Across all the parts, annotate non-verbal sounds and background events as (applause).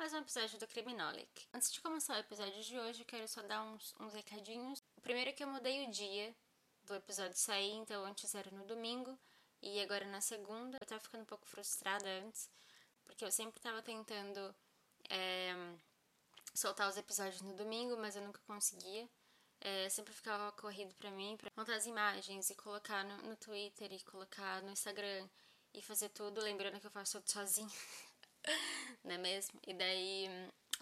mais um episódio do Criminolic. Antes de começar o episódio de hoje, eu quero só dar uns, uns recadinhos. O primeiro é que eu mudei o dia do episódio sair, então antes era no domingo e agora na segunda. Eu tava ficando um pouco frustrada antes, porque eu sempre tava tentando é, soltar os episódios no domingo, mas eu nunca conseguia. É, sempre ficava corrido para mim para montar as imagens e colocar no, no Twitter e colocar no Instagram e fazer tudo, lembrando que eu faço tudo sozinha. (laughs) (laughs) não é mesmo? E daí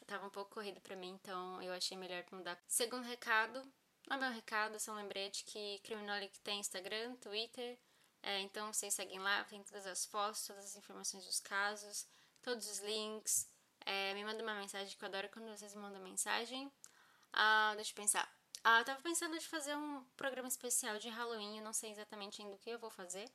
tava um pouco corrido para mim, então eu achei melhor mudar. Segundo recado, é meu recado, é só um lembrete que Criminolic tem Instagram, Twitter, é, então vocês seguem lá, tem todas as fotos, todas as informações dos casos, todos os links. É, me manda uma mensagem que eu adoro quando vocês me mandam mensagem. Ah, deixa eu pensar. Ah, eu tava pensando de fazer um programa especial de Halloween, eu não sei exatamente ainda o que eu vou fazer.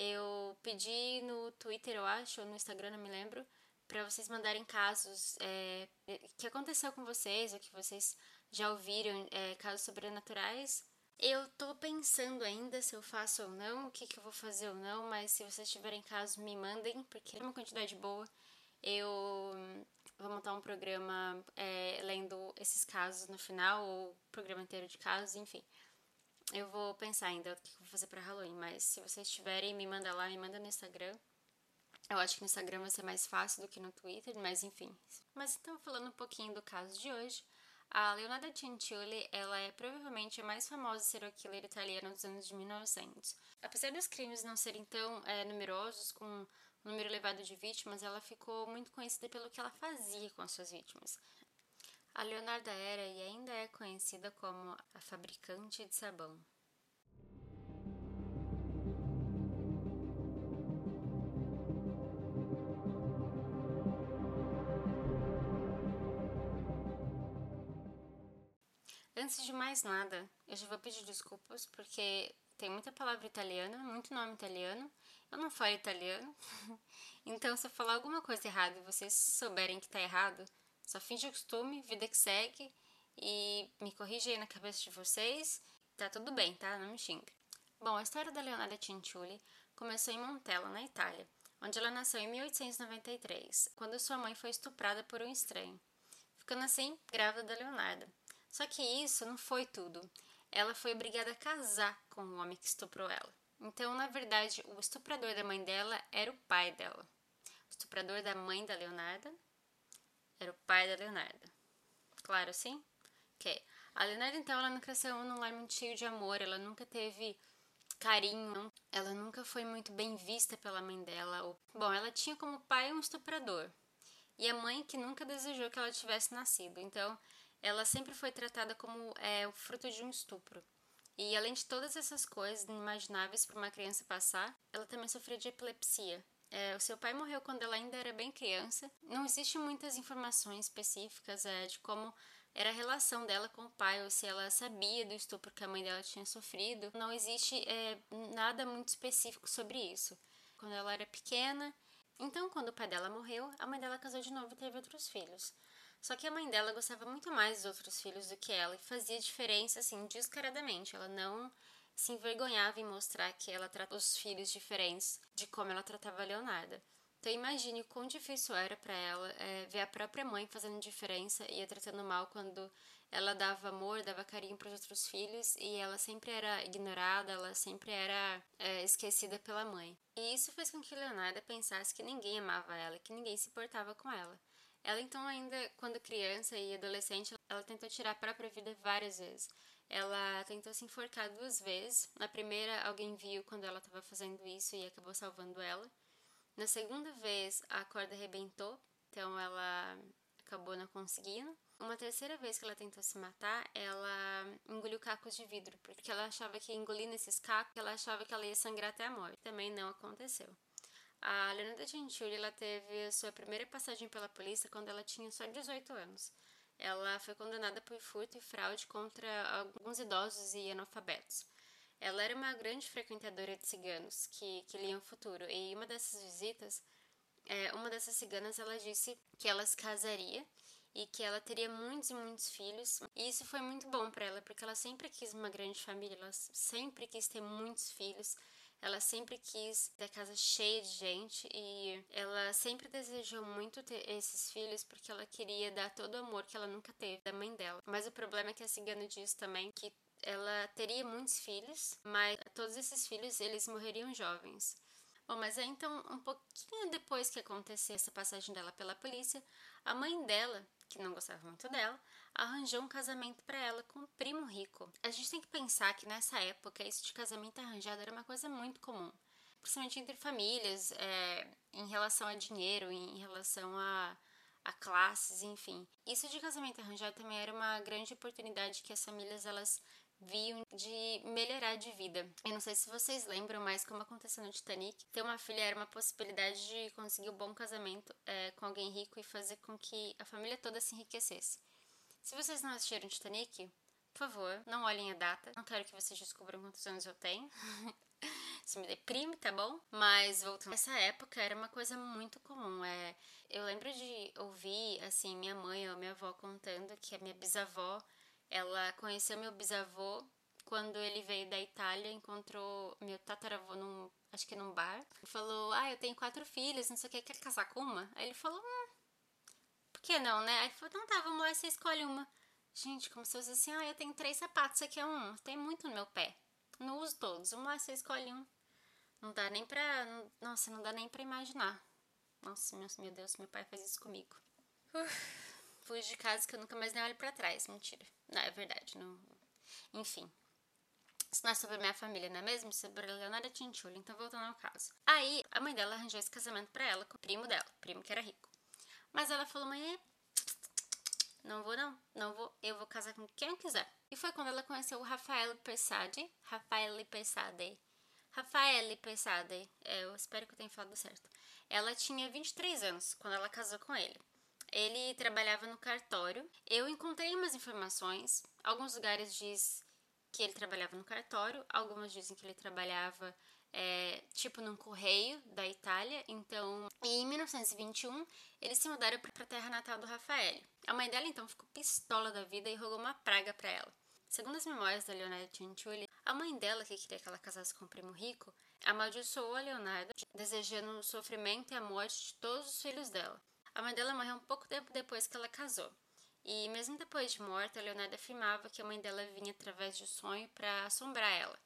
Eu pedi no Twitter, eu acho, ou no Instagram, não me lembro, para vocês mandarem casos é, que aconteceu com vocês, ou que vocês já ouviram, é, casos sobrenaturais. Eu tô pensando ainda se eu faço ou não, o que, que eu vou fazer ou não, mas se vocês tiverem casos, me mandem, porque é uma quantidade boa. Eu vou montar um programa é, lendo esses casos no final, ou programa inteiro de casos, enfim. Eu vou pensar ainda o que eu vou fazer para Halloween, mas se vocês tiverem, me manda lá, me manda no Instagram. Eu acho que no Instagram vai ser mais fácil do que no Twitter, mas enfim. Mas então, falando um pouquinho do caso de hoje, a Leonardo Cianciulli, ela é provavelmente a mais famosa serial killer italiana dos anos de 1900. Apesar dos crimes não serem tão é, numerosos, com um número elevado de vítimas, ela ficou muito conhecida pelo que ela fazia com as suas vítimas. A Leonarda era e ainda é conhecida como a fabricante de sabão. Antes de mais nada, eu já vou pedir desculpas porque tem muita palavra italiana, muito nome italiano. Eu não falo italiano, (laughs) então se eu falar alguma coisa errada e vocês souberem que está errado, só finge o costume, vida que segue e me corrija aí na cabeça de vocês. Tá tudo bem, tá? Não me xinga. Bom, a história da Leonardo Cianciulli começou em Montella, na Itália, onde ela nasceu em 1893, quando sua mãe foi estuprada por um estranho, ficando assim grávida da Leonardo. Só que isso não foi tudo. Ela foi obrigada a casar com o homem que estuprou ela. Então, na verdade, o estuprador da mãe dela era o pai dela. O estuprador da mãe da Leonarda era o pai da Leonardo. Claro assim? Ok. A Leonardo, então, ela não cresceu num lar muito cheio de amor, ela nunca teve carinho, ela nunca foi muito bem vista pela mãe dela. Bom, ela tinha como pai um estuprador e a mãe que nunca desejou que ela tivesse nascido. Então, ela sempre foi tratada como é, o fruto de um estupro. E além de todas essas coisas inimagináveis para uma criança passar, ela também sofria de epilepsia. É, o seu pai morreu quando ela ainda era bem criança. Não existem muitas informações específicas é, de como era a relação dela com o pai, ou se ela sabia do estupro que a mãe dela tinha sofrido. Não existe é, nada muito específico sobre isso. Quando ela era pequena, então quando o pai dela morreu, a mãe dela casou de novo e teve outros filhos. Só que a mãe dela gostava muito mais dos outros filhos do que ela e fazia diferença assim descaradamente. Ela não se envergonhava em mostrar que ela trata os filhos diferentes de como ela tratava a Leonarda. Então imagine o quão difícil era para ela é, ver a própria mãe fazendo diferença e a tratando mal quando ela dava amor, dava carinho para os outros filhos e ela sempre era ignorada, ela sempre era é, esquecida pela mãe. E isso fez com que Leonarda pensasse que ninguém amava ela, que ninguém se importava com ela. Ela então ainda, quando criança e adolescente, ela tentou tirar a própria vida várias vezes. Ela tentou se enforcar duas vezes. Na primeira, alguém viu quando ela estava fazendo isso e acabou salvando ela. Na segunda vez, a corda arrebentou, então ela acabou não conseguindo. Uma terceira vez que ela tentou se matar, ela engoliu cacos de vidro, porque ela achava que engolindo esses cacos, ela achava que ela ia sangrar até a morte. Também não aconteceu. A Leonardo Gentili ela teve sua primeira passagem pela polícia quando ela tinha só 18 anos. Ela foi condenada por furto e fraude contra alguns idosos e analfabetos. Ela era uma grande frequentadora de ciganos que, que liam o futuro, e em uma dessas visitas, é, uma dessas ciganas ela disse que ela se casaria e que ela teria muitos e muitos filhos. E isso foi muito bom para ela, porque ela sempre quis uma grande família, ela sempre quis ter muitos filhos. Ela sempre quis ter a casa cheia de gente e ela sempre desejou muito ter esses filhos porque ela queria dar todo o amor que ela nunca teve da mãe dela. Mas o problema é que a cigana diz também que ela teria muitos filhos, mas todos esses filhos eles morreriam jovens. Bom, mas é então um pouquinho depois que aconteceu essa passagem dela pela polícia, a mãe dela, que não gostava muito dela, arranjou um casamento para ela com um primo rico. A gente tem que pensar que nessa época isso de casamento arranjado era uma coisa muito comum, principalmente entre famílias, é, em relação a dinheiro, em relação a, a classes, enfim. Isso de casamento arranjado também era uma grande oportunidade que as famílias elas viam de melhorar de vida. Eu não sei se vocês lembram, mas como aconteceu no Titanic, ter uma filha era uma possibilidade de conseguir um bom casamento é, com alguém rico e fazer com que a família toda se enriquecesse. Se vocês não assistiram Titanic, por favor, não olhem a data. Não quero que vocês descubram quantos anos eu tenho. (laughs) Isso me deprime, tá bom? Mas voltando, essa época era uma coisa muito comum. É, eu lembro de ouvir, assim, minha mãe ou minha avó contando que a minha bisavó ela conheceu meu bisavô quando ele veio da Itália, encontrou meu tataravô num, acho que num bar. Falou: "Ah, eu tenho quatro filhos, não sei o que, quer casar com uma?" Aí ele falou: hum, "Por que não, né?" Aí falou: "Então tá, vamos lá, você escolhe uma." Gente, como se fosse assim: "Ah, eu tenho três sapatos, aqui é um, tem muito no meu pé. Não uso todos. Vamos lá, você escolhe um." Não dá nem pra. Nossa, não dá nem pra imaginar. Nossa, meu, meu Deus, meu pai faz isso comigo. Uf fujo de casa que eu nunca mais nem olho para trás. Mentira. Não, é verdade. Não... Enfim. Isso não é sobre minha família, não é mesmo? Sobre a Leonardo Tinchulli. Então, voltando ao caso. Aí, a mãe dela arranjou esse casamento para ela com o primo dela, o primo que era rico. Mas ela falou, mãe, não vou não, não vou, eu vou casar com quem eu quiser. E foi quando ela conheceu o Rafael Persade, Rafael Persade, Rafael Persade, é, eu espero que eu tenha falado certo. Ela tinha 23 anos quando ela casou com ele. Ele trabalhava no cartório. Eu encontrei umas informações. Alguns lugares diz que ele trabalhava no cartório, algumas dizem que ele trabalhava é, tipo num correio da Itália. Então, em 1921, eles se mudaram para a terra natal do Rafael. A mãe dela então ficou pistola da vida e rogou uma praga para ela. Segundo as memórias da Leonardo Cianciulli, a mãe dela, que queria que ela casasse com o primo rico, amaldiçoou a Leonardo, desejando o sofrimento e a morte de todos os filhos dela. A mãe dela morreu um pouco tempo depois que ela casou. E mesmo depois de morta, Leonardo afirmava que a mãe dela vinha através de sonho para assombrar ela.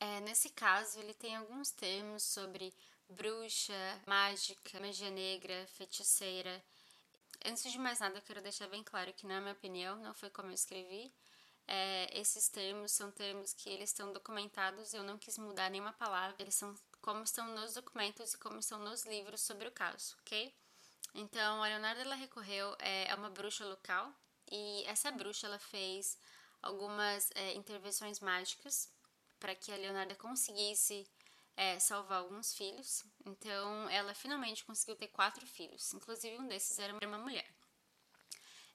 É, nesse caso, ele tem alguns termos sobre bruxa, mágica, magia negra, feiticeira. Antes de mais nada, eu quero deixar bem claro que, na minha opinião, não foi como eu escrevi. É, esses termos são termos que eles estão documentados, eu não quis mudar nenhuma palavra, eles são como estão nos documentos e como estão nos livros sobre o caso, ok? Então, a Leonardo ela recorreu é, a uma bruxa local e essa bruxa ela fez algumas é, intervenções mágicas para que a Leonardo conseguisse é, salvar alguns filhos. Então, ela finalmente conseguiu ter quatro filhos, inclusive um desses era uma mulher.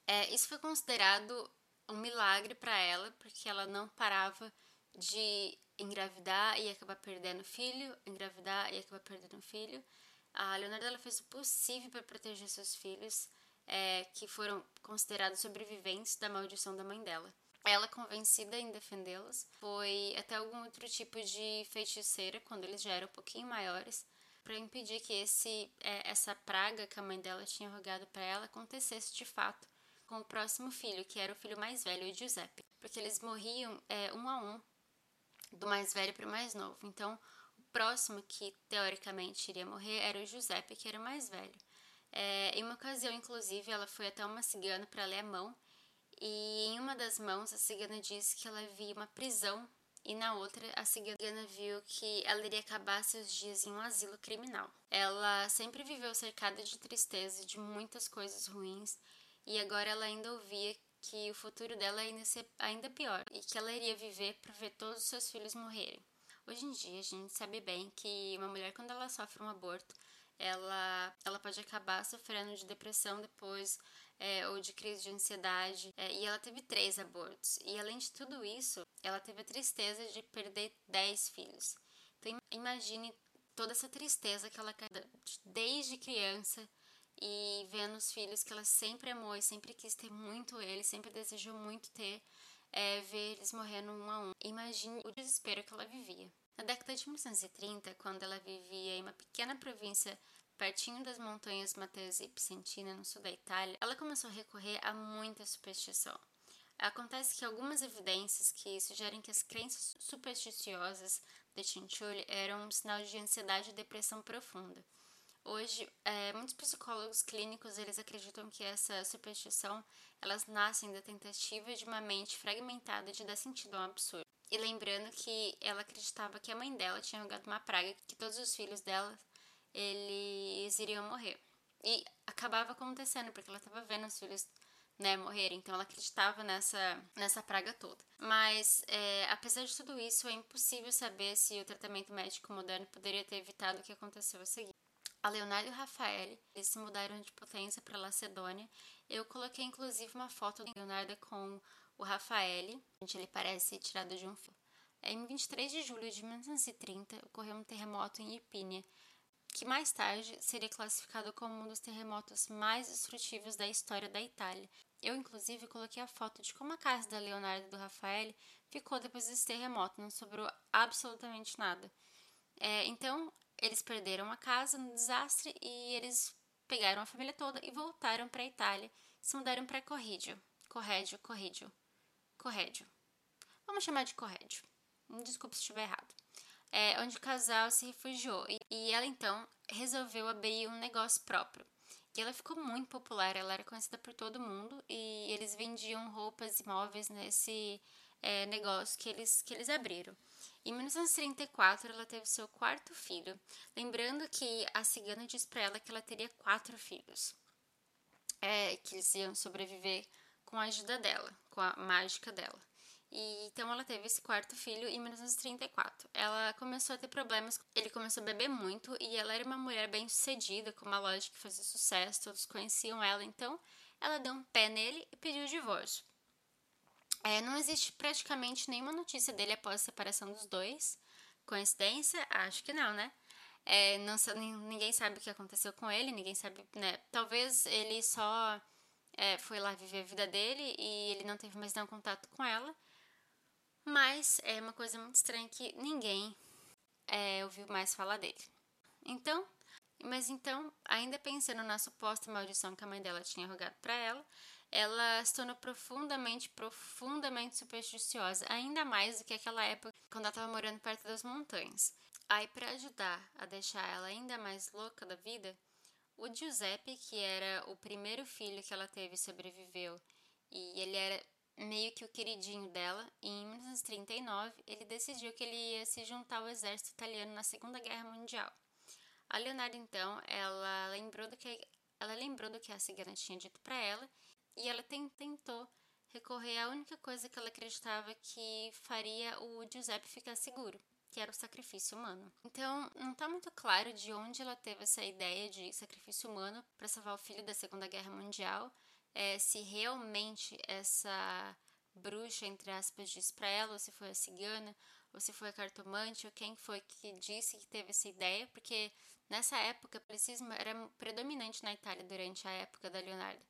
É, isso foi considerado um milagre para ela, porque ela não parava de engravidar e acabar perdendo filho, engravidar e acabar perdendo filho. A Leonardo ela fez o possível para proteger seus filhos, é, que foram considerados sobreviventes da maldição da mãe dela. Ela, convencida em defendê-los, foi até algum outro tipo de feiticeira, quando eles já eram um pouquinho maiores, para impedir que esse, é, essa praga que a mãe dela tinha rogado para ela acontecesse de fato com o próximo filho, que era o filho mais velho, o Giuseppe. Porque eles morriam é, um a um, do mais velho para o mais novo. Então, próximo que teoricamente iria morrer era o Giuseppe, que era o mais velho. É, em uma ocasião, inclusive, ela foi até uma cigana para ler a mão E em uma das mãos, a cigana disse que ela via uma prisão, e na outra, a cigana viu que ela iria acabar seus dias em um asilo criminal. Ela sempre viveu cercada de tristeza e de muitas coisas ruins, e agora ela ainda ouvia que o futuro dela ainda ser ainda pior e que ela iria viver para ver todos os seus filhos morrerem. Hoje em dia, a gente sabe bem que uma mulher, quando ela sofre um aborto, ela, ela pode acabar sofrendo de depressão depois é, ou de crise de ansiedade. É, e ela teve três abortos. E além de tudo isso, ela teve a tristeza de perder dez filhos. Então imagine toda essa tristeza que ela desde criança e vendo os filhos que ela sempre amou e sempre quis ter muito eles, sempre desejou muito ter, é, ver eles morrendo um a um. Imagine o desespero que ela vivia. Na década de 1930, quando ela vivia em uma pequena província pertinho das montanhas Matese e Picentina, no sul da Itália, ela começou a recorrer a muita superstição. Acontece que algumas evidências que sugerem que as crenças supersticiosas de Cinciulli eram um sinal de ansiedade e depressão profunda. Hoje, é, muitos psicólogos clínicos eles acreditam que essa superstição elas nascem da tentativa de uma mente fragmentada de dar sentido a um absurdo. E lembrando que ela acreditava que a mãe dela tinha jogado uma praga, que todos os filhos dela eles iriam morrer. E acabava acontecendo, porque ela estava vendo os filhos né, morrerem. Então ela acreditava nessa, nessa praga toda. Mas, é, apesar de tudo isso, é impossível saber se o tratamento médico moderno poderia ter evitado o que aconteceu a seguir. A Leonardo e o Rafael, eles se mudaram de Potência para Lacedônia. Eu coloquei inclusive uma foto de Leonardo com o Rafael. Gente, ele parece tirado de um filme. Em 23 de julho de 1930, ocorreu um terremoto em Irpínia, que mais tarde seria classificado como um dos terremotos mais destrutivos da história da Itália. Eu, inclusive, coloquei a foto de como a casa da Leonardo e do Rafael ficou depois desse terremoto, não sobrou absolutamente nada. É, então, eles perderam a casa no desastre e eles pegaram a família toda e voltaram para a Itália. Se mudaram para Corrídio. Corrédio, Corrídio. Corrédio. Vamos chamar de Corrédio. Desculpe se estiver errado. É, onde o casal se refugiou. E, e ela então resolveu abrir um negócio próprio. E ela ficou muito popular, ela era conhecida por todo mundo e eles vendiam roupas e móveis nesse é, negócio que eles, que eles abriram. Em 1934, ela teve seu quarto filho, lembrando que a cigana disse para ela que ela teria quatro filhos, é, que eles iam sobreviver com a ajuda dela, com a mágica dela. E, então ela teve esse quarto filho em 1934. Ela começou a ter problemas, ele começou a beber muito e ela era uma mulher bem sucedida, com uma loja que fazia sucesso, todos conheciam ela, então ela deu um pé nele e pediu o divórcio. É, não existe praticamente nenhuma notícia dele após a separação dos dois. Coincidência? Acho que não, né? É, não, ninguém sabe o que aconteceu com ele, ninguém sabe, né? Talvez ele só é, foi lá viver a vida dele e ele não teve mais nenhum contato com ela. Mas é uma coisa muito estranha que ninguém é, ouviu mais falar dele. Então, mas então, ainda pensando na suposta maldição que a mãe dela tinha rogado para ela, ela se tornou profundamente, profundamente supersticiosa, ainda mais do que aquela época quando ela estava morando perto das montanhas. Aí, para ajudar a deixar ela ainda mais louca da vida, o Giuseppe, que era o primeiro filho que ela teve, sobreviveu e ele era meio que o queridinho dela. E em 1939, ele decidiu que ele ia se juntar ao exército italiano na Segunda Guerra Mundial. A Leonardo, então, ela lembrou do que ela lembrou do que a cigana tinha dito para ela e ela tentou recorrer à única coisa que ela acreditava que faria o Giuseppe ficar seguro, que era o sacrifício humano. Então, não está muito claro de onde ela teve essa ideia de sacrifício humano para salvar o filho da Segunda Guerra Mundial, é, se realmente essa bruxa, entre aspas, disse para ela, ou se foi a cigana, ou se foi a cartomante, ou quem foi que disse que teve essa ideia, porque nessa época o policismo era predominante na Itália durante a época da Leonardo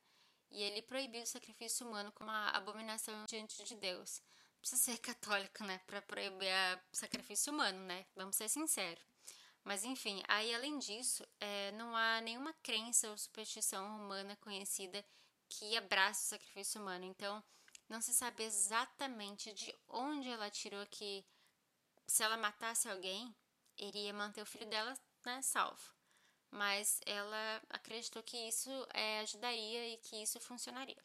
e ele proibiu o sacrifício humano como uma abominação diante de Deus. Não precisa ser (laughs) católico, né, para proibir o sacrifício humano, né? Vamos ser sinceros. Mas enfim, aí além disso, é, não há nenhuma crença ou superstição humana conhecida que abrace o sacrifício humano. Então, não se sabe exatamente de onde ela tirou que se ela matasse alguém, iria manter o filho dela né, salvo mas ela acreditou que isso é, ajudaria e que isso funcionaria.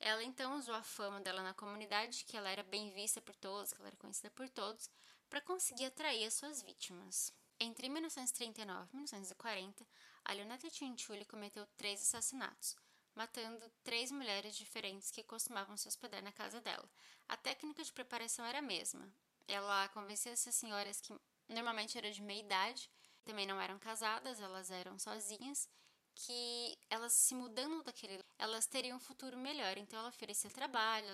Ela então usou a fama dela na comunidade, que ela era bem vista por todos, que ela era conhecida por todos, para conseguir atrair as suas vítimas. Entre 1939 e 1940, a Leonardo Cianciulli cometeu três assassinatos, matando três mulheres diferentes que costumavam se hospedar na casa dela. A técnica de preparação era a mesma. Ela convencia essas senhoras que normalmente eram de meia idade, também não eram casadas, elas eram sozinhas, que elas se mudando daquele, elas teriam um futuro melhor. Então ela oferecia trabalho,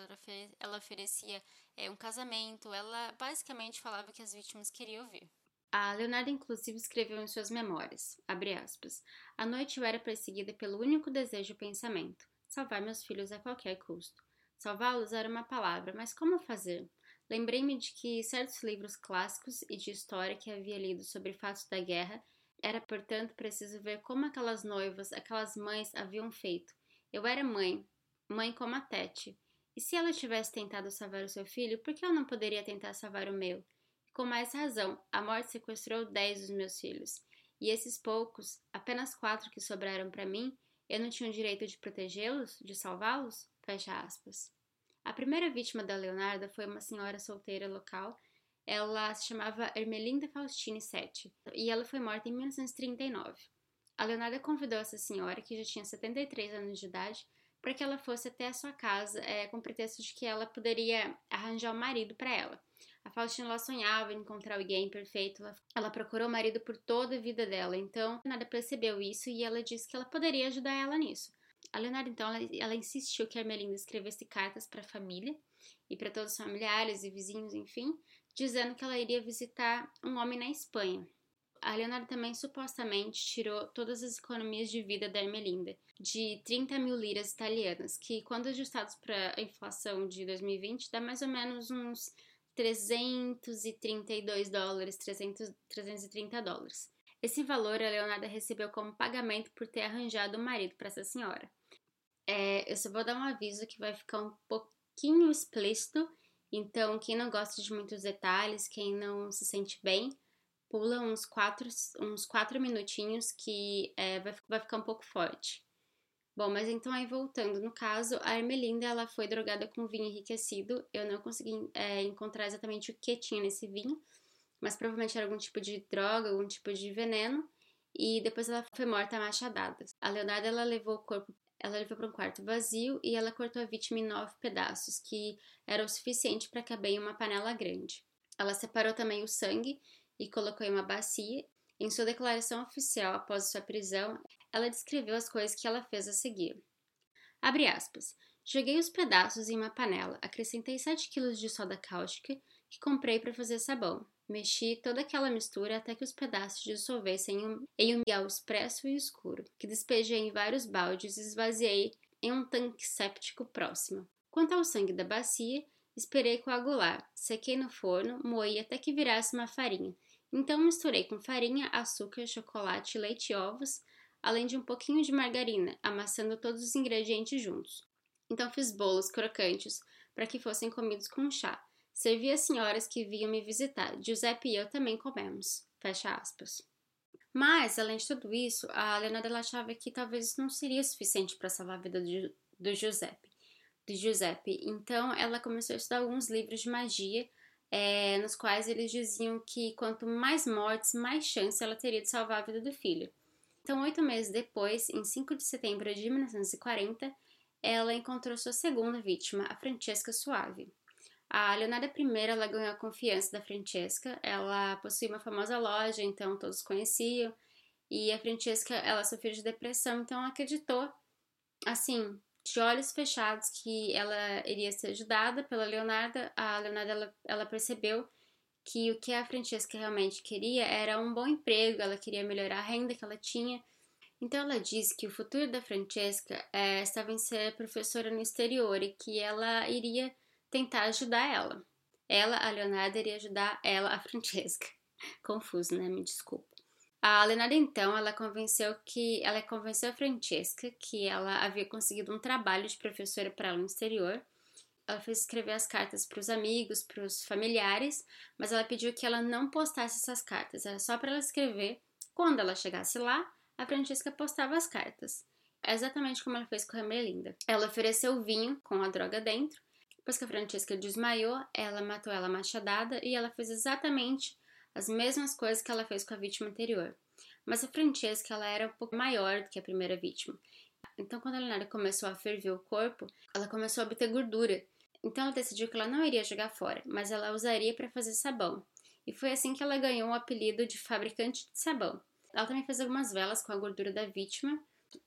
ela oferecia é, um casamento, ela basicamente falava que as vítimas queriam ouvir. A Leonardo, inclusive, escreveu em suas memórias, aspas, A noite eu era perseguida pelo único desejo e pensamento, salvar meus filhos a qualquer custo. Salvá-los era uma palavra, mas como fazer? Lembrei-me de que certos livros clássicos e de história que havia lido sobre fatos da guerra era, portanto, preciso ver como aquelas noivas, aquelas mães haviam feito. Eu era mãe, mãe como a Tete. E se ela tivesse tentado salvar o seu filho, por que eu não poderia tentar salvar o meu? Com mais razão, a morte sequestrou dez dos meus filhos, e esses poucos, apenas quatro que sobraram para mim, eu não tinha o direito de protegê-los, de salvá-los? Fecha aspas. A primeira vítima da Leonarda foi uma senhora solteira local. Ela se chamava Ermelinda Faustine Sete, e ela foi morta em 1939. A Leonarda convidou essa senhora, que já tinha 73 anos de idade, para que ela fosse até a sua casa, é, com pretexto de que ela poderia arranjar um marido para ela. A Faustina ela sonhava em encontrar alguém perfeito. Ela, ela procurou o marido por toda a vida dela. Então, Leonardo percebeu isso e ela disse que ela poderia ajudar ela nisso. A Leonardo, então, ela, ela insistiu que a Ermelinda escrevesse cartas para a família e para todos os familiares e vizinhos, enfim, dizendo que ela iria visitar um homem na Espanha. A Leonardo também supostamente tirou todas as economias de vida da Ermelinda, de 30 mil liras italianas, que, quando ajustados para a inflação de 2020, dá mais ou menos uns 332 dólares, 300, 330 dólares. Esse valor a Leonardo recebeu como pagamento por ter arranjado um marido para essa senhora. É, eu só vou dar um aviso que vai ficar um pouquinho explícito, então quem não gosta de muitos detalhes, quem não se sente bem, pula uns quatro, uns quatro minutinhos que é, vai, vai ficar um pouco forte. Bom, mas então aí voltando, no caso, a Ermelinda ela foi drogada com vinho enriquecido. Eu não consegui é, encontrar exatamente o que tinha nesse vinho, mas provavelmente era algum tipo de droga, algum tipo de veneno. E depois ela foi morta a machadadas. A Leonardo ela levou o corpo, ela levou para um quarto vazio e ela cortou a vítima em nove pedaços, que era o suficiente para caber em uma panela grande. Ela separou também o sangue e colocou em uma bacia em sua declaração oficial após sua prisão, ela descreveu as coisas que ela fez a seguir. Abre aspas. Joguei os pedaços em uma panela, acrescentei 7 kg de soda cáustica que comprei para fazer sabão. Mexi toda aquela mistura até que os pedaços dissolvessem em um, miau expresso e escuro, que despejei em vários baldes e esvaziei em um tanque séptico próximo. Quanto ao sangue da bacia, esperei coagular, sequei no forno, moí até que virasse uma farinha, então misturei com farinha, açúcar, chocolate, leite e ovos, além de um pouquinho de margarina, amassando todos os ingredientes juntos. Então fiz bolos crocantes para que fossem comidos com chá. Servi às senhoras que vinham me visitar. Giuseppe e eu também comemos. Fecha aspas. Mas, além de tudo isso, a Leonardo achava que talvez isso não seria suficiente para salvar a vida do, do Giuseppe. Do Giuseppe. Então, ela começou a estudar alguns livros de magia é, nos quais eles diziam que quanto mais mortes, mais chance ela teria de salvar a vida do filho. Então, oito meses depois, em 5 de setembro de 1940, ela encontrou sua segunda vítima, a Francesca Suave. A Leonardo I ela ganhou a confiança da Francesca, ela possuía uma famosa loja, então todos conheciam, e a Francesca ela sofreu de depressão, então ela acreditou, assim, de olhos fechados que ela iria ser ajudada pela Leonarda. A Leonarda ela, ela percebeu que o que a Francesca realmente queria era um bom emprego, ela queria melhorar a renda que ela tinha. Então ela disse que o futuro da Francesca é, estava em ser professora no exterior e que ela iria tentar ajudar ela. Ela, a Leonarda, iria ajudar ela, a Francesca. (laughs) Confuso, né? Me desculpa. A Leonardo então, ela convenceu que ela convenceu a Francesca que ela havia conseguido um trabalho de professora para ela no exterior. Ela fez escrever as cartas para os amigos, para os familiares, mas ela pediu que ela não postasse essas cartas, era só para ela escrever. Quando ela chegasse lá, a Francesca postava as cartas. exatamente como ela fez com a Melinda. Ela ofereceu vinho com a droga dentro. Depois que a Francesca desmaiou, ela matou ela machadada e ela fez exatamente as mesmas coisas que ela fez com a vítima anterior. Mas a Francesca ela era um pouco maior do que a primeira vítima. Então, quando a Leonardo começou a ferver o corpo, ela começou a obter gordura. Então, ela decidiu que ela não iria jogar fora, mas ela usaria para fazer sabão. E foi assim que ela ganhou o apelido de fabricante de sabão. Ela também fez algumas velas com a gordura da vítima,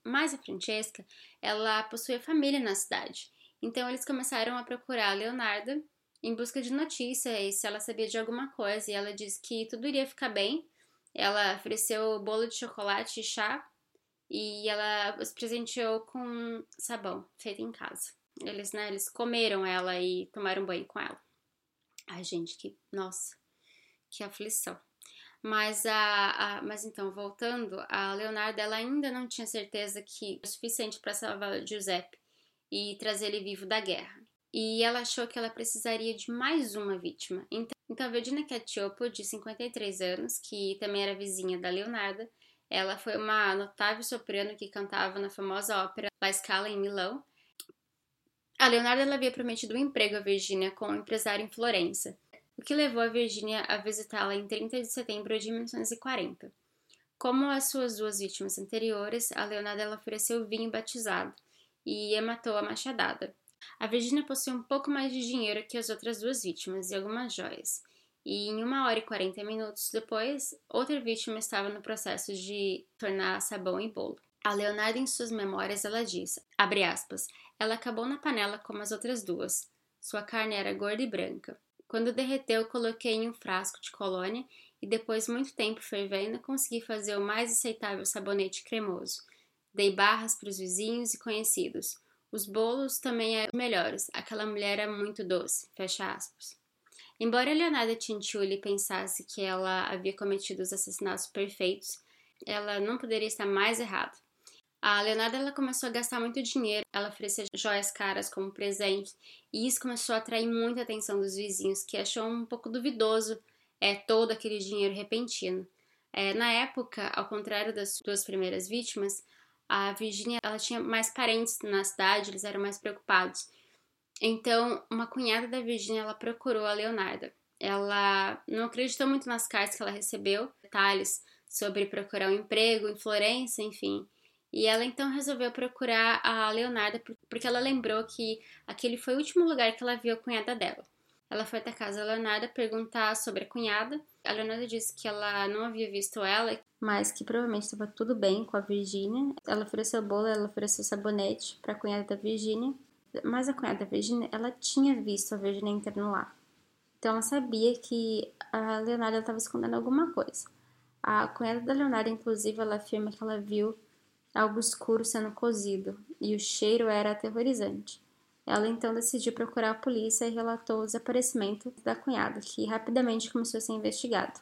mas a Francesca, ela possuía família na cidade. Então eles começaram a procurar a Leonarda em busca de notícias, se ela sabia de alguma coisa, e ela disse que tudo iria ficar bem. Ela ofereceu bolo de chocolate e chá, e ela os presenteou com sabão feito em casa. Eles, né, eles comeram ela e tomaram banho com ela. Ai, gente, que nossa, que aflição. Mas, a, a, mas então, voltando, a Leonardo ela ainda não tinha certeza que o suficiente para salvar Giuseppe e trazer ele vivo da guerra. E ela achou que ela precisaria de mais uma vítima. Então, então a Virginia Catiopo, de 53 anos, que também era vizinha da Leonardo, ela foi uma notável soprano que cantava na famosa ópera La Scala em Milão. A Leonardo havia prometido um emprego a Virginia com um empresário em Florença o que levou a Virginia a visitá-la em 30 de setembro de 1940. Como as suas duas vítimas anteriores, a Leonardo ofereceu vinho batizado e a matou a machadada. A Virginia possuía um pouco mais de dinheiro que as outras duas vítimas e algumas joias. E em uma hora e 40 minutos depois, outra vítima estava no processo de tornar sabão e bolo. A Leonardo, em suas memórias, ela diz, abre aspas, ela acabou na panela como as outras duas. Sua carne era gorda e branca. Quando derreteu, coloquei em um frasco de colônia e depois muito tempo fervendo, consegui fazer o mais aceitável sabonete cremoso. Dei barras para os vizinhos e conhecidos. Os bolos também eram melhores. Aquela mulher era muito doce. Fecha aspas. Embora Leonardo Tinciulli pensasse que ela havia cometido os assassinatos perfeitos, ela não poderia estar mais errada. A Leonardo ela começou a gastar muito dinheiro, ela oferecia joias caras como presente, e isso começou a atrair muita atenção dos vizinhos, que achou um pouco duvidoso é, todo aquele dinheiro repentino. É, na época, ao contrário das duas primeiras vítimas, a Virginia ela tinha mais parentes na cidade, eles eram mais preocupados. Então, uma cunhada da Virginia ela procurou a Leonarda. Ela não acreditou muito nas cartas que ela recebeu, detalhes sobre procurar um emprego em Florença, enfim. E ela então resolveu procurar a Leonarda porque ela lembrou que aquele foi o último lugar que ela viu a cunhada dela. Ela foi até a casa da Leonarda perguntar sobre a cunhada. A Leonarda disse que ela não havia visto ela, mas que provavelmente estava tudo bem com a Virginia. Ela ofereceu bolo, ela ofereceu sabonete para a cunhada da Virginia, mas a cunhada da Virginia, ela tinha visto a Virginia entrando lá. Então ela sabia que a Leonarda estava escondendo alguma coisa. A cunhada da Leonarda, inclusive, ela afirma que ela viu algo escuro sendo cozido, e o cheiro era aterrorizante. Ela então decidiu procurar a polícia e relatou o desaparecimento da cunhada, que rapidamente começou a ser investigado.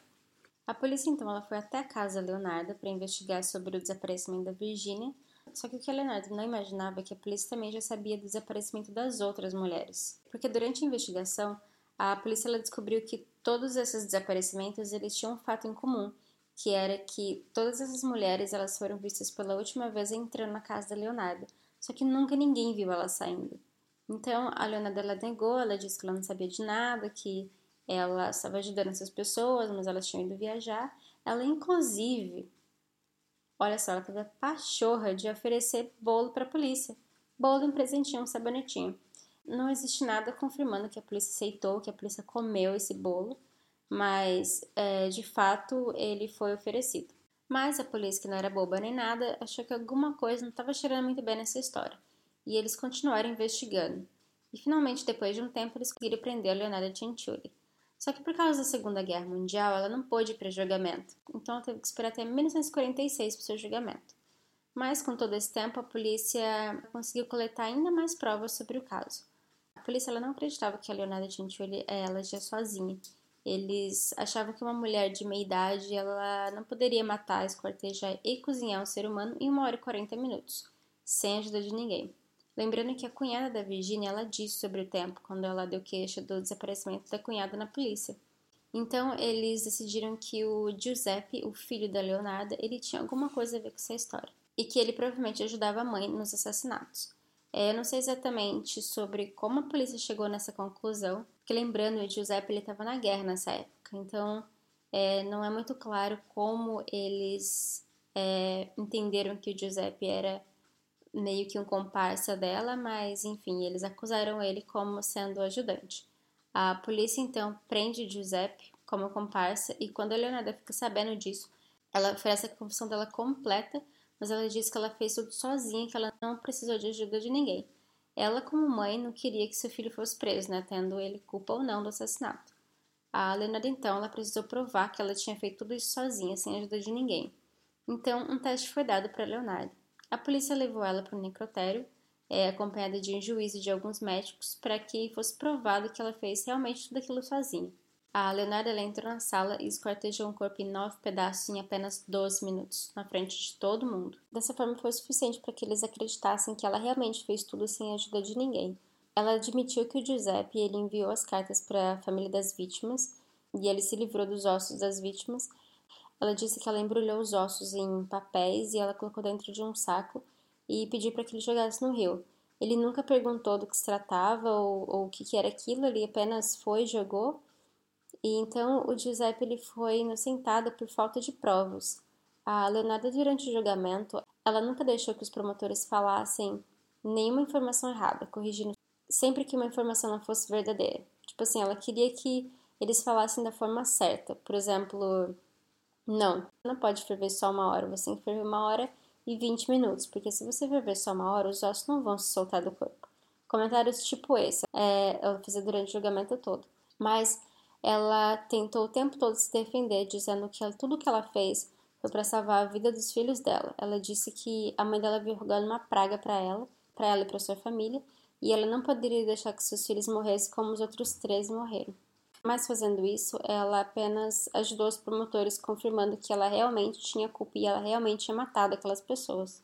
A polícia então ela foi até a casa Leonardo para investigar sobre o desaparecimento da Virginia, só que o que a Leonardo não imaginava é que a polícia também já sabia do desaparecimento das outras mulheres. Porque durante a investigação, a polícia ela descobriu que todos esses desaparecimentos eles tinham um fato em comum, que era que todas essas mulheres elas foram vistas pela última vez entrando na casa da Leonardo, só que nunca ninguém viu ela saindo. Então a Leonardo ela negou, ela disse que ela não sabia de nada, que ela estava ajudando essas pessoas, mas elas tinham ido viajar. Ela inclusive, olha só, ela teve a pachorra de oferecer bolo para a polícia. Bolo em presentinho, um sabonetinho. Não existe nada confirmando que a polícia aceitou, que a polícia comeu esse bolo mas é, de fato ele foi oferecido. Mas a polícia, que não era boba nem nada, achou que alguma coisa não estava cheirando muito bem nessa história, e eles continuaram investigando. E finalmente, depois de um tempo, eles conseguiram prender a Leonardo Gentili. Só que por causa da Segunda Guerra Mundial, ela não pôde ir para julgamento, então ela teve que esperar até 1946 para o seu julgamento. Mas com todo esse tempo, a polícia conseguiu coletar ainda mais provas sobre o caso. A polícia ela não acreditava que a Leonardo Gentili ela agia sozinha, eles achavam que uma mulher de meia idade ela não poderia matar, esquartejar e cozinhar um ser humano em uma hora e 40 minutos, sem ajuda de ninguém. Lembrando que a cunhada da Virginia ela disse sobre o tempo quando ela deu queixa do desaparecimento da cunhada na polícia. Então eles decidiram que o Giuseppe, o filho da Leonarda, ele tinha alguma coisa a ver com essa história. e que ele provavelmente ajudava a mãe nos assassinatos. É, eu não sei exatamente sobre como a polícia chegou nessa conclusão, porque lembrando, o Giuseppe estava na guerra nessa época, então é, não é muito claro como eles é, entenderam que o Giuseppe era meio que um comparsa dela, mas enfim, eles acusaram ele como sendo ajudante. A polícia então prende Giuseppe como comparsa e quando a Leonardo fica sabendo disso, ela oferece a confissão dela completa mas ela disse que ela fez tudo sozinha, que ela não precisou de ajuda de ninguém. Ela, como mãe, não queria que seu filho fosse preso, né, tendo ele culpa ou não do assassinato. A Leonardo, então, ela precisou provar que ela tinha feito tudo isso sozinha, sem ajuda de ninguém. Então, um teste foi dado para Leonardo. A polícia levou ela para o necrotério, é, acompanhada de um juiz e de alguns médicos, para que fosse provado que ela fez realmente tudo aquilo sozinha. A Leonardo entrou na sala e esquartejou um corpo em nove pedaços em apenas 12 minutos, na frente de todo mundo. Dessa forma foi suficiente para que eles acreditassem que ela realmente fez tudo sem a ajuda de ninguém. Ela admitiu que o Giuseppe ele enviou as cartas para a família das vítimas e ele se livrou dos ossos das vítimas. Ela disse que ela embrulhou os ossos em papéis e ela colocou dentro de um saco e pediu para que ele jogasse no rio. Ele nunca perguntou do que se tratava ou, ou o que, que era aquilo, ele apenas foi, jogou e então o Giuseppe ele foi inocentado por falta de provas. A Leonardo, durante o julgamento, ela nunca deixou que os promotores falassem nenhuma informação errada, corrigindo sempre que uma informação não fosse verdadeira. Tipo assim, ela queria que eles falassem da forma certa. Por exemplo, não, não pode ferver só uma hora, você tem que ferver uma hora e 20 minutos, porque se você ferver só uma hora, os ossos não vão se soltar do corpo. Comentários tipo esse, é, fazia durante o julgamento todo. Mas ela tentou o tempo todo se defender, dizendo que tudo que ela fez foi para salvar a vida dos filhos dela. Ela disse que a mãe dela havia rogado uma praga para ela, para ela e para sua família, e ela não poderia deixar que seus filhos morressem como os outros três morreram. Mas fazendo isso, ela apenas ajudou os promotores, confirmando que ela realmente tinha culpa e ela realmente tinha matado aquelas pessoas.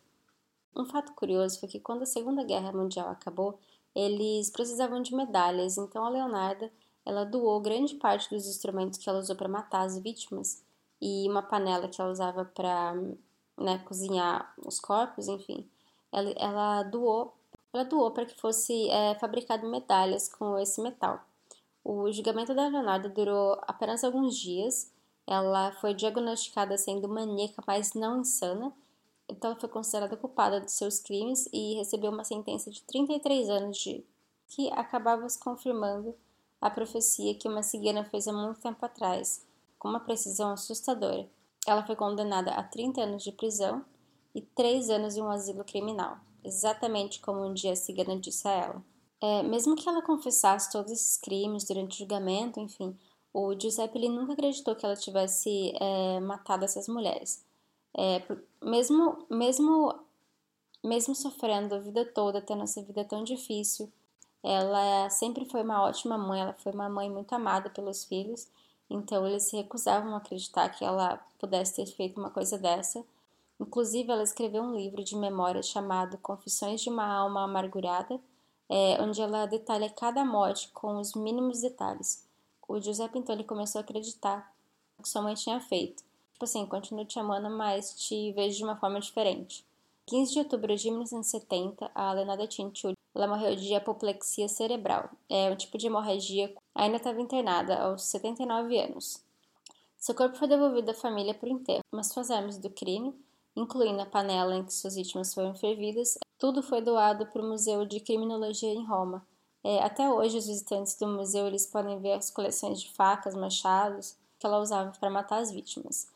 Um fato curioso foi que quando a Segunda Guerra Mundial acabou, eles precisavam de medalhas, então a Leonardo ela doou grande parte dos instrumentos que ela usou para matar as vítimas e uma panela que ela usava para né, cozinhar os corpos, enfim. Ela, ela doou, ela doou para que fosse é, fabricado medalhas com esse metal. O julgamento da Leonardo durou apenas alguns dias. Ela foi diagnosticada sendo maníaca, mas não insana. Então ela foi considerada culpada de seus crimes e recebeu uma sentença de 33 anos de que acabava se confirmando a profecia que uma cigana fez há muito tempo atrás, com uma precisão assustadora. Ela foi condenada a 30 anos de prisão e 3 anos em um asilo criminal, exatamente como um dia a cigana disse a ela. É, mesmo que ela confessasse todos esses crimes durante o julgamento, enfim, o Giuseppe ele nunca acreditou que ela tivesse é, matado essas mulheres. É, mesmo, mesmo, mesmo sofrendo a vida toda, tendo essa vida tão difícil, ela sempre foi uma ótima mãe, ela foi uma mãe muito amada pelos filhos, então eles se recusavam a acreditar que ela pudesse ter feito uma coisa dessa. Inclusive, ela escreveu um livro de memórias chamado Confissões de uma Alma Amargurada, é, onde ela detalha cada morte com os mínimos detalhes. O Giuseppe então ele começou a acreditar que sua mãe tinha feito. Tipo assim, continuo te amando, mas te vejo de uma forma diferente. 15 de outubro de 1970, a Lenada Tinchulli ela morreu de apoplexia cerebral. É um tipo de hemorragia. Ainda estava internada aos 79 anos. Seu corpo foi devolvido à família por enterro, mas suas armas do crime, incluindo a panela em que suas vítimas foram fervidas, tudo foi doado para o Museu de Criminologia em Roma. É, até hoje, os visitantes do museu eles podem ver as coleções de facas, machados que ela usava para matar as vítimas.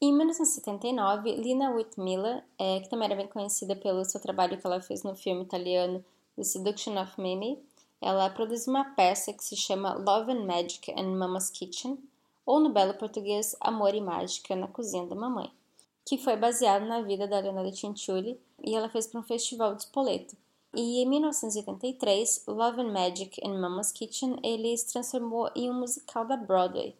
Em 1979, Lina Whitmiller, é, que também era bem conhecida pelo seu trabalho que ela fez no filme italiano The Seduction of Mimi, ela produziu uma peça que se chama Love and Magic in Mama's Kitchen, ou no belo português Amor e Mágica na Cozinha da Mamãe, que foi baseado na vida da Leonora Cinciulli e ela fez para um festival de Spoleto. E em 1983, Love and Magic in Mama's Kitchen ele se transformou em um musical da Broadway.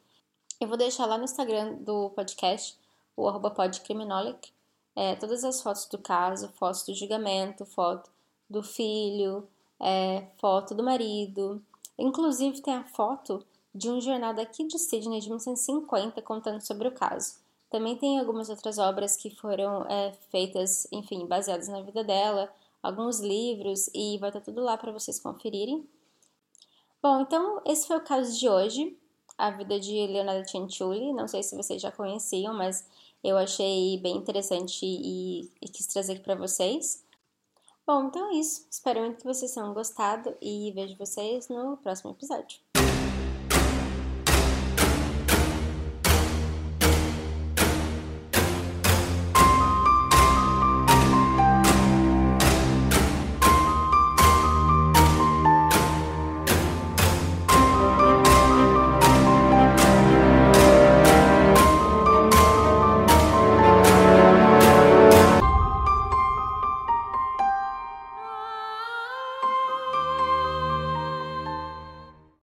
Eu vou deixar lá no Instagram do podcast, o arroba podcriminolic, é, todas as fotos do caso, fotos do julgamento, foto do filho, é, foto do marido. Inclusive tem a foto de um jornal daqui de Sydney de 1950 contando sobre o caso. Também tem algumas outras obras que foram é, feitas, enfim, baseadas na vida dela, alguns livros e vai estar tudo lá para vocês conferirem. Bom, então esse foi o caso de hoje, a vida de Leonardo Cianciulli. Não sei se vocês já conheciam, mas eu achei bem interessante e, e quis trazer aqui para vocês. Bom, então é isso. Espero muito que vocês tenham gostado e vejo vocês no próximo episódio.